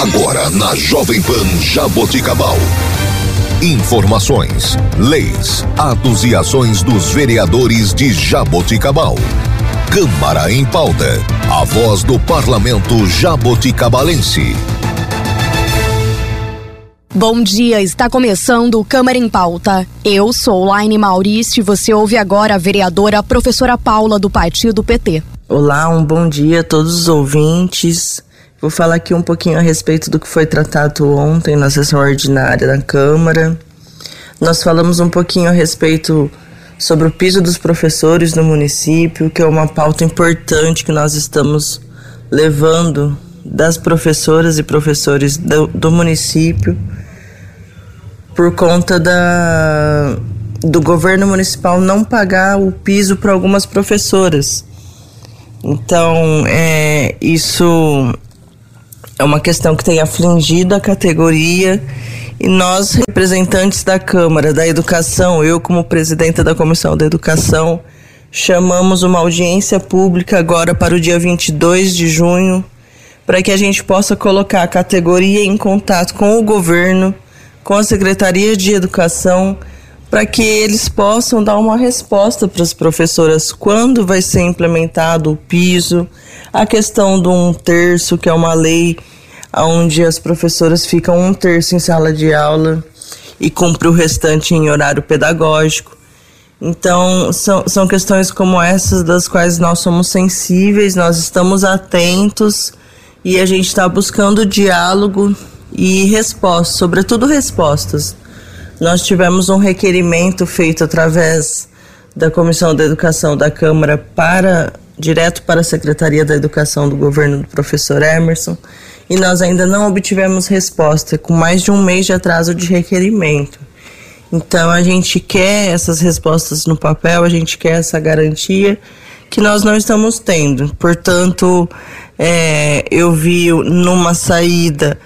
Agora na Jovem Pan Jaboticabal. Informações, leis, atos e ações dos vereadores de Jaboticabal. Câmara em pauta. A voz do parlamento jaboticabalense. Bom dia, está começando o Câmara em Pauta. Eu sou Laine Maurício e você ouve agora a vereadora professora Paula do Partido PT. Olá, um bom dia a todos os ouvintes. Vou falar aqui um pouquinho a respeito do que foi tratado ontem na sessão ordinária da Câmara. Nós falamos um pouquinho a respeito sobre o piso dos professores no município, que é uma pauta importante que nós estamos levando das professoras e professores do, do município por conta da, do governo municipal não pagar o piso para algumas professoras. Então, é, isso é uma questão que tem afligido a categoria. E nós, representantes da Câmara da Educação, eu como presidenta da Comissão da Educação, chamamos uma audiência pública agora para o dia 22 de junho, para que a gente possa colocar a categoria em contato com o governo, com a Secretaria de Educação, para que eles possam dar uma resposta para as professoras quando vai ser implementado o piso, a questão do um terço, que é uma lei onde as professoras ficam um terço em sala de aula e cumpre o restante em horário pedagógico. Então, são, são questões como essas das quais nós somos sensíveis, nós estamos atentos e a gente está buscando diálogo e respostas, sobretudo respostas. Nós tivemos um requerimento feito através da Comissão da Educação da Câmara para direto para a Secretaria da Educação do governo do professor Emerson e nós ainda não obtivemos resposta, com mais de um mês de atraso de requerimento. Então a gente quer essas respostas no papel, a gente quer essa garantia que nós não estamos tendo. Portanto, é, eu vi numa saída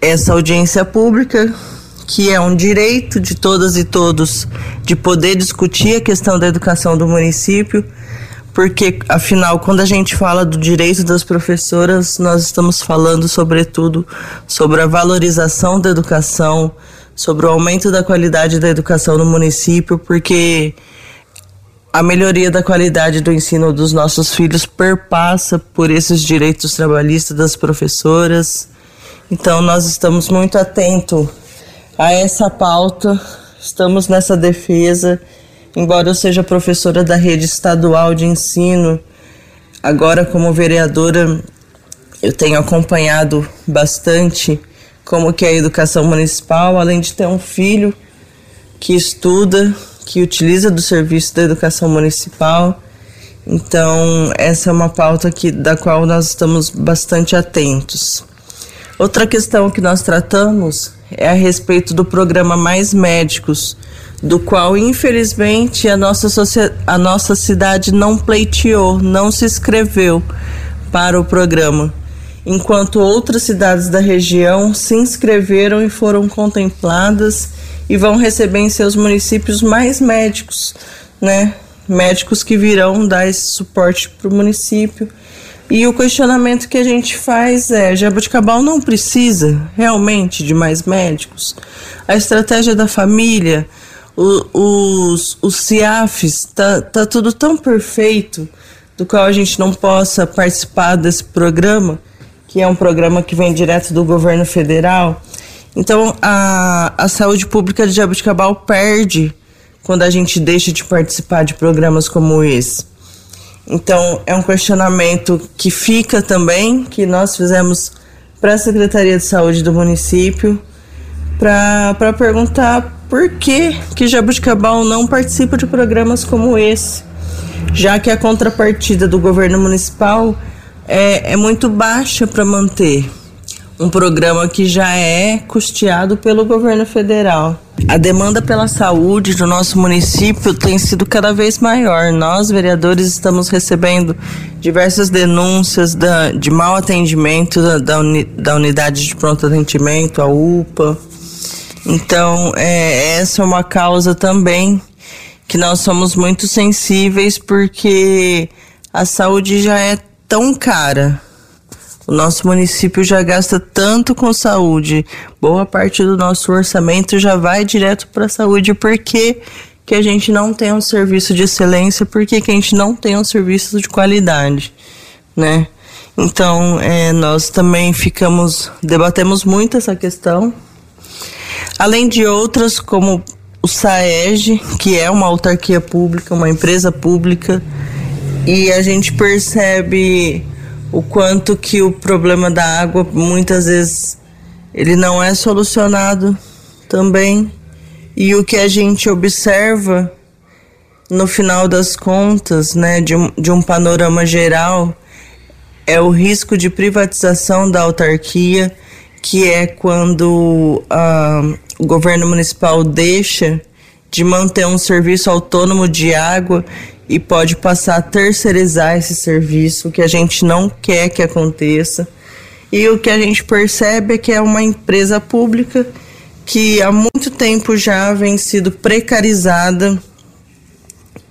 essa audiência pública, que é um direito de todas e todos de poder discutir a questão da educação do município porque afinal, quando a gente fala do direito das professoras, nós estamos falando sobretudo sobre a valorização da educação, sobre o aumento da qualidade da educação no município, porque a melhoria da qualidade do ensino dos nossos filhos perpassa por esses direitos trabalhistas das professoras. Então, nós estamos muito atentos a essa pauta, estamos nessa defesa Embora eu seja professora da rede estadual de ensino, agora como vereadora eu tenho acompanhado bastante como que é a educação municipal, além de ter um filho que estuda, que utiliza do serviço da educação municipal. Então, essa é uma pauta que, da qual nós estamos bastante atentos. Outra questão que nós tratamos é a respeito do programa Mais Médicos, do qual infelizmente a nossa, a nossa cidade não pleiteou, não se inscreveu para o programa, enquanto outras cidades da região se inscreveram e foram contempladas e vão receber em seus municípios mais médicos, né? Médicos que virão dar esse suporte para o município. E o questionamento que a gente faz é: Jabuticabal não precisa realmente de mais médicos? A estratégia da família o, os, os CIAFs, tá, tá tudo tão perfeito do qual a gente não possa participar desse programa, que é um programa que vem direto do governo federal. Então, a, a saúde pública de Jabuticabal perde quando a gente deixa de participar de programas como esse. Então, é um questionamento que fica também, que nós fizemos para a Secretaria de Saúde do município, para perguntar por que, que Jabuticabal não participa de programas como esse, já que a contrapartida do governo municipal é, é muito baixa para manter um programa que já é custeado pelo governo federal. A demanda pela saúde do nosso município tem sido cada vez maior. Nós, vereadores, estamos recebendo diversas denúncias da, de mau atendimento da, da, uni, da unidade de pronto atendimento, a UPA então, é, essa é uma causa também que nós somos muito sensíveis porque a saúde já é tão cara. O nosso município já gasta tanto com saúde, boa parte do nosso orçamento já vai direto para a saúde, porque que a gente não tem um serviço de excelência, porque que a gente não tem um serviço de qualidade, né? Então, é, nós também ficamos, debatemos muito essa questão, além de outras, como o SAEG, que é uma autarquia pública, uma empresa pública, e a gente percebe o quanto que o problema da água muitas vezes ele não é solucionado também. E o que a gente observa no final das contas, né, de um, de um panorama geral, é o risco de privatização da autarquia, que é quando uh, o governo municipal deixa de manter um serviço autônomo de água e pode passar a terceirizar esse serviço, que a gente não quer que aconteça. E o que a gente percebe é que é uma empresa pública que há muito tempo já vem sido precarizada.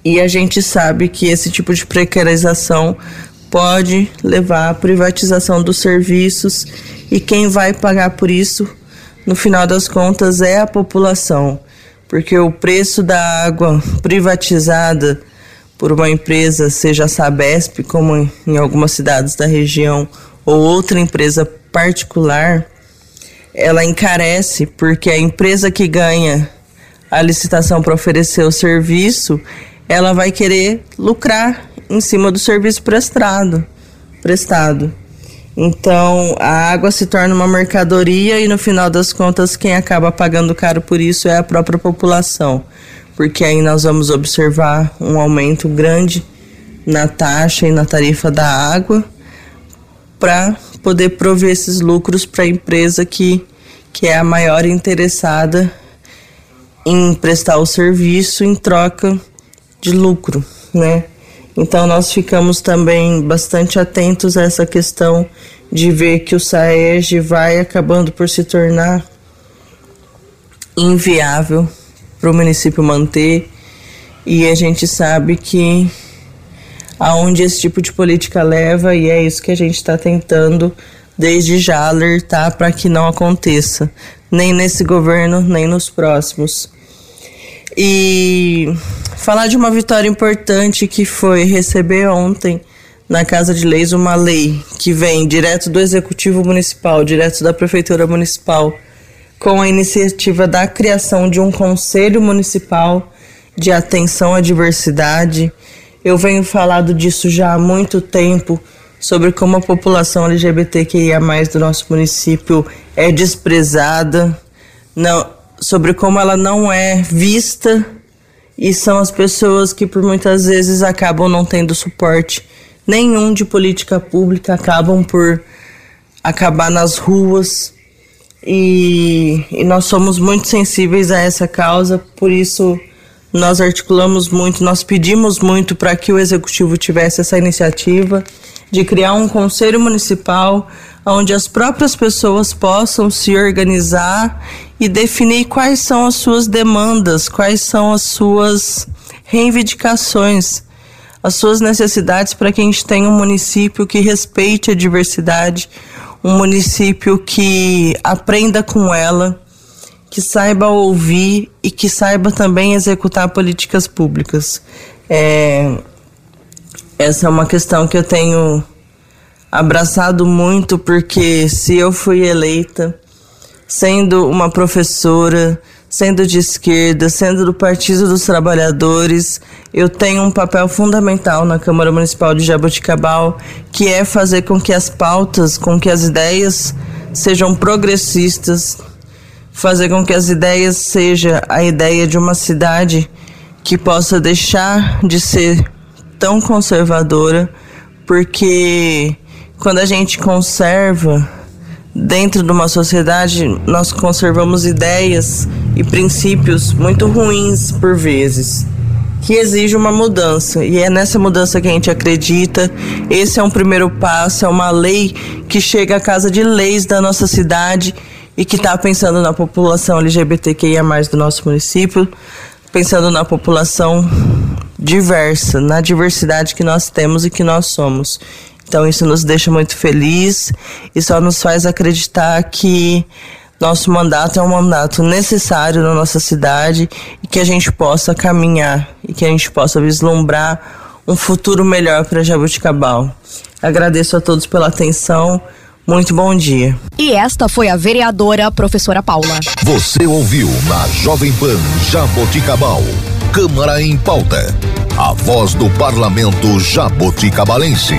E a gente sabe que esse tipo de precarização pode levar à privatização dos serviços. E quem vai pagar por isso, no final das contas, é a população, porque o preço da água privatizada por uma empresa, seja a Sabesp, como em algumas cidades da região, ou outra empresa particular, ela encarece porque a empresa que ganha a licitação para oferecer o serviço, ela vai querer lucrar em cima do serviço prestado, prestado. Então, a água se torna uma mercadoria e no final das contas quem acaba pagando caro por isso é a própria população porque aí nós vamos observar um aumento grande na taxa e na tarifa da água para poder prover esses lucros para a empresa que, que é a maior interessada em prestar o serviço em troca de lucro, né? Então nós ficamos também bastante atentos a essa questão de ver que o SAEG vai acabando por se tornar inviável para o município manter. E a gente sabe que aonde esse tipo de política leva, e é isso que a gente está tentando desde já alertar para que não aconteça, nem nesse governo, nem nos próximos. E falar de uma vitória importante que foi receber ontem na Casa de Leis uma lei que vem direto do Executivo Municipal, direto da Prefeitura Municipal com a iniciativa da criação de um Conselho Municipal de Atenção à Diversidade. Eu venho falando disso já há muito tempo, sobre como a população LGBTQIA, do nosso município é desprezada, não, sobre como ela não é vista e são as pessoas que por muitas vezes acabam não tendo suporte nenhum de política pública, acabam por acabar nas ruas e, e nós somos muito sensíveis a essa causa, por isso nós articulamos muito, nós pedimos muito para que o executivo tivesse essa iniciativa de criar um conselho municipal onde as próprias pessoas possam se organizar e definir quais são as suas demandas, quais são as suas reivindicações, as suas necessidades para que a gente tenha um município que respeite a diversidade, um município que aprenda com ela, que saiba ouvir e que saiba também executar políticas públicas. É, essa é uma questão que eu tenho abraçado muito, porque se eu fui eleita sendo uma professora, sendo de esquerda, sendo do Partido dos Trabalhadores, eu tenho um papel fundamental na Câmara Municipal de Jaboticabal, que é fazer com que as pautas, com que as ideias sejam progressistas, fazer com que as ideias seja a ideia de uma cidade que possa deixar de ser tão conservadora, porque quando a gente conserva dentro de uma sociedade, nós conservamos ideias e princípios muito ruins por vezes, que exige uma mudança. E é nessa mudança que a gente acredita. Esse é um primeiro passo, é uma lei que chega à casa de leis da nossa cidade e que está pensando na população LGBTQIA+, do nosso município, pensando na população diversa, na diversidade que nós temos e que nós somos. Então isso nos deixa muito feliz e só nos faz acreditar que nosso mandato é um mandato necessário na nossa cidade e que a gente possa caminhar e que a gente possa vislumbrar um futuro melhor para Jabuticabal. Agradeço a todos pela atenção. Muito bom dia. E esta foi a vereadora professora Paula. Você ouviu na Jovem Pan Jaboticabal. Câmara em pauta. A voz do parlamento jaboticabalense.